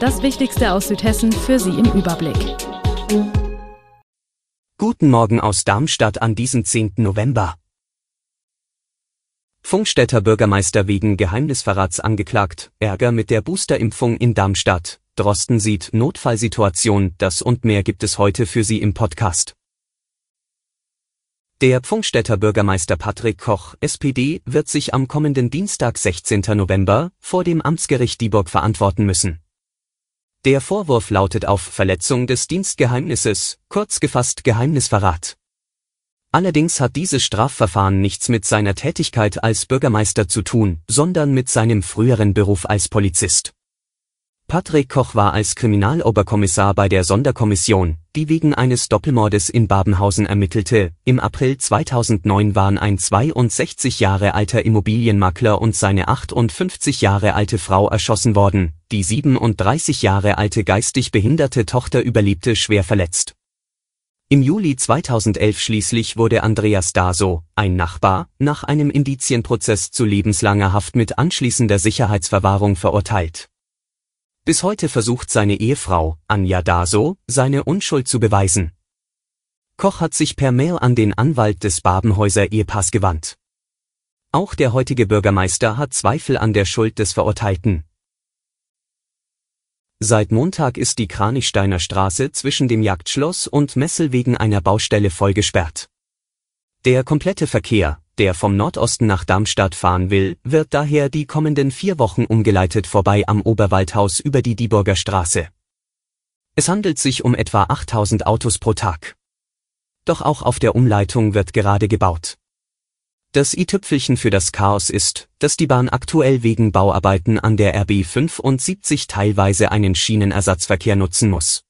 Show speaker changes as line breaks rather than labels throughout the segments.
Das Wichtigste aus Südhessen für Sie im Überblick.
Guten Morgen aus Darmstadt an diesem 10. November. Funkstädter Bürgermeister wegen Geheimnisverrats angeklagt, Ärger mit der Boosterimpfung in Darmstadt. Drosten sieht Notfallsituation, das und mehr gibt es heute für Sie im Podcast. Der Pfungstädter Bürgermeister Patrick Koch, SPD, wird sich am kommenden Dienstag 16. November vor dem Amtsgericht Dieburg verantworten müssen. Der Vorwurf lautet auf Verletzung des Dienstgeheimnisses, kurz gefasst Geheimnisverrat. Allerdings hat dieses Strafverfahren nichts mit seiner Tätigkeit als Bürgermeister zu tun, sondern mit seinem früheren Beruf als Polizist. Patrick Koch war als Kriminaloberkommissar bei der Sonderkommission, die wegen eines Doppelmordes in Babenhausen ermittelte. Im April 2009 waren ein 62 Jahre alter Immobilienmakler und seine 58 Jahre alte Frau erschossen worden. Die 37 Jahre alte geistig behinderte Tochter überlebte schwer verletzt. Im Juli 2011 schließlich wurde Andreas Daso, ein Nachbar, nach einem Indizienprozess zu lebenslanger Haft mit anschließender Sicherheitsverwahrung verurteilt. Bis heute versucht seine Ehefrau, Anja Daso, seine Unschuld zu beweisen. Koch hat sich per Mail an den Anwalt des Babenhäuser Ehepaars gewandt. Auch der heutige Bürgermeister hat Zweifel an der Schuld des Verurteilten. Seit Montag ist die Kranichsteiner Straße zwischen dem Jagdschloss und Messel wegen einer Baustelle voll gesperrt. Der komplette Verkehr, der vom Nordosten nach Darmstadt fahren will, wird daher die kommenden vier Wochen umgeleitet vorbei am Oberwaldhaus über die Dieburger Straße. Es handelt sich um etwa 8000 Autos pro Tag. Doch auch auf der Umleitung wird gerade gebaut. Das i-Tüpfelchen für das Chaos ist, dass die Bahn aktuell wegen Bauarbeiten an der RB 75 teilweise einen Schienenersatzverkehr nutzen muss.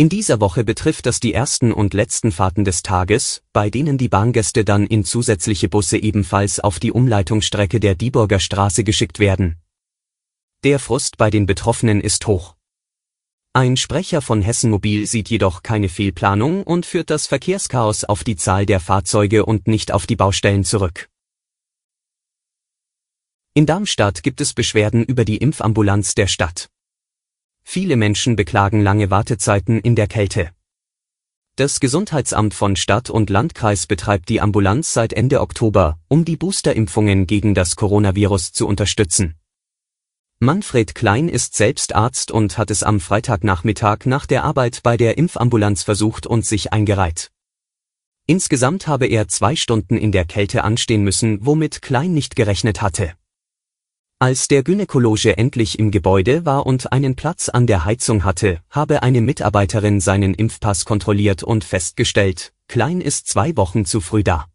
In dieser Woche betrifft das die ersten und letzten Fahrten des Tages, bei denen die Bahngäste dann in zusätzliche Busse ebenfalls auf die Umleitungsstrecke der Dieburger Straße geschickt werden. Der Frust bei den Betroffenen ist hoch. Ein Sprecher von Hessen Mobil sieht jedoch keine Fehlplanung und führt das Verkehrschaos auf die Zahl der Fahrzeuge und nicht auf die Baustellen zurück. In Darmstadt gibt es Beschwerden über die Impfambulanz der Stadt. Viele Menschen beklagen lange Wartezeiten in der Kälte. Das Gesundheitsamt von Stadt und Landkreis betreibt die Ambulanz seit Ende Oktober, um die Boosterimpfungen gegen das Coronavirus zu unterstützen. Manfred Klein ist selbst Arzt und hat es am Freitagnachmittag nach der Arbeit bei der Impfambulanz versucht und sich eingereiht. Insgesamt habe er zwei Stunden in der Kälte anstehen müssen, womit Klein nicht gerechnet hatte. Als der Gynäkologe endlich im Gebäude war und einen Platz an der Heizung hatte, habe eine Mitarbeiterin seinen Impfpass kontrolliert und festgestellt, Klein ist zwei Wochen zu früh da.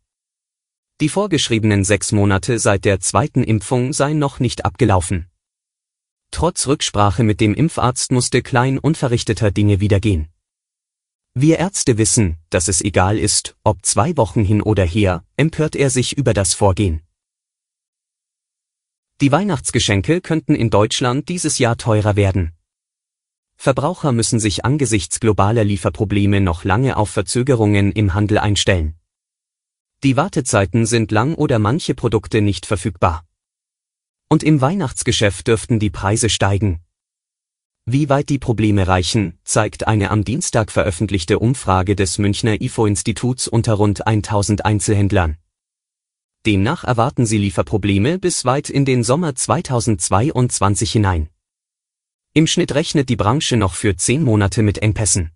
Die vorgeschriebenen sechs Monate seit der zweiten Impfung seien noch nicht abgelaufen. Trotz Rücksprache mit dem Impfarzt musste Klein unverrichteter Dinge wieder gehen. Wir Ärzte wissen, dass es egal ist, ob zwei Wochen hin oder her, empört er sich über das Vorgehen. Die Weihnachtsgeschenke könnten in Deutschland dieses Jahr teurer werden. Verbraucher müssen sich angesichts globaler Lieferprobleme noch lange auf Verzögerungen im Handel einstellen. Die Wartezeiten sind lang oder manche Produkte nicht verfügbar. Und im Weihnachtsgeschäft dürften die Preise steigen. Wie weit die Probleme reichen, zeigt eine am Dienstag veröffentlichte Umfrage des Münchner IFO-Instituts unter rund 1000 Einzelhändlern. Demnach erwarten sie Lieferprobleme bis weit in den Sommer 2022 hinein. Im Schnitt rechnet die Branche noch für zehn Monate mit Engpässen.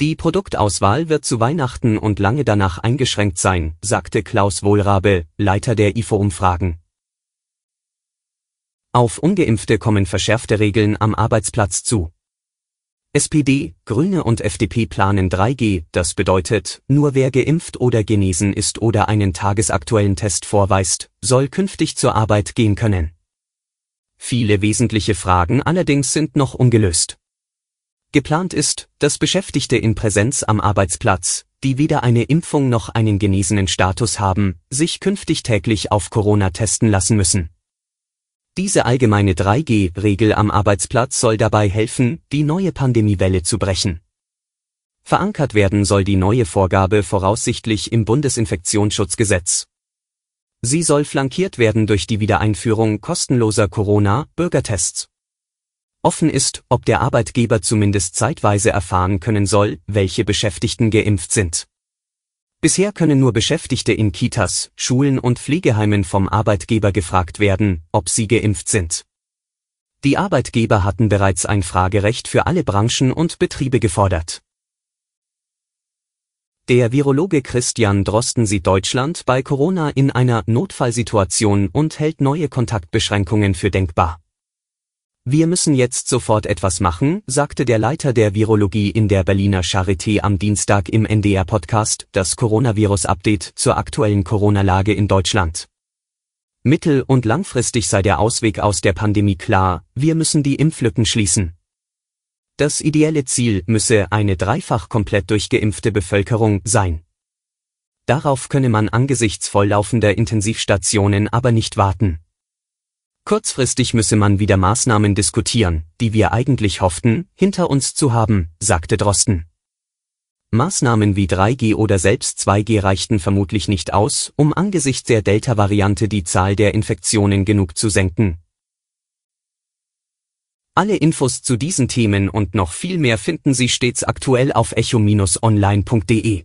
Die Produktauswahl wird zu Weihnachten und lange danach eingeschränkt sein, sagte Klaus Wohlrabe, Leiter der IFO-Umfragen. Auf ungeimpfte kommen verschärfte Regeln am Arbeitsplatz zu. SPD, Grüne und FDP planen 3G, das bedeutet, nur wer geimpft oder genesen ist oder einen tagesaktuellen Test vorweist, soll künftig zur Arbeit gehen können. Viele wesentliche Fragen allerdings sind noch ungelöst. Geplant ist, dass Beschäftigte in Präsenz am Arbeitsplatz, die weder eine Impfung noch einen genesenen Status haben, sich künftig täglich auf Corona testen lassen müssen. Diese allgemeine 3G-Regel am Arbeitsplatz soll dabei helfen, die neue Pandemiewelle zu brechen. Verankert werden soll die neue Vorgabe voraussichtlich im Bundesinfektionsschutzgesetz. Sie soll flankiert werden durch die Wiedereinführung kostenloser Corona-Bürgertests. Offen ist, ob der Arbeitgeber zumindest zeitweise erfahren können soll, welche Beschäftigten geimpft sind. Bisher können nur Beschäftigte in Kitas, Schulen und Pflegeheimen vom Arbeitgeber gefragt werden, ob sie geimpft sind. Die Arbeitgeber hatten bereits ein Fragerecht für alle Branchen und Betriebe gefordert. Der Virologe Christian Drosten sieht Deutschland bei Corona in einer Notfallsituation und hält neue Kontaktbeschränkungen für denkbar. Wir müssen jetzt sofort etwas machen, sagte der Leiter der Virologie in der Berliner Charité am Dienstag im NDR-Podcast, das Coronavirus-Update zur aktuellen Corona-Lage in Deutschland. Mittel- und langfristig sei der Ausweg aus der Pandemie klar, wir müssen die Impflücken schließen. Das ideelle Ziel müsse eine dreifach komplett durchgeimpfte Bevölkerung sein. Darauf könne man angesichts volllaufender Intensivstationen aber nicht warten. Kurzfristig müsse man wieder Maßnahmen diskutieren, die wir eigentlich hofften, hinter uns zu haben, sagte Drosten. Maßnahmen wie 3G oder selbst 2G reichten vermutlich nicht aus, um angesichts der Delta-Variante die Zahl der Infektionen genug zu senken. Alle Infos zu diesen Themen und noch viel mehr finden Sie stets aktuell auf echo-online.de.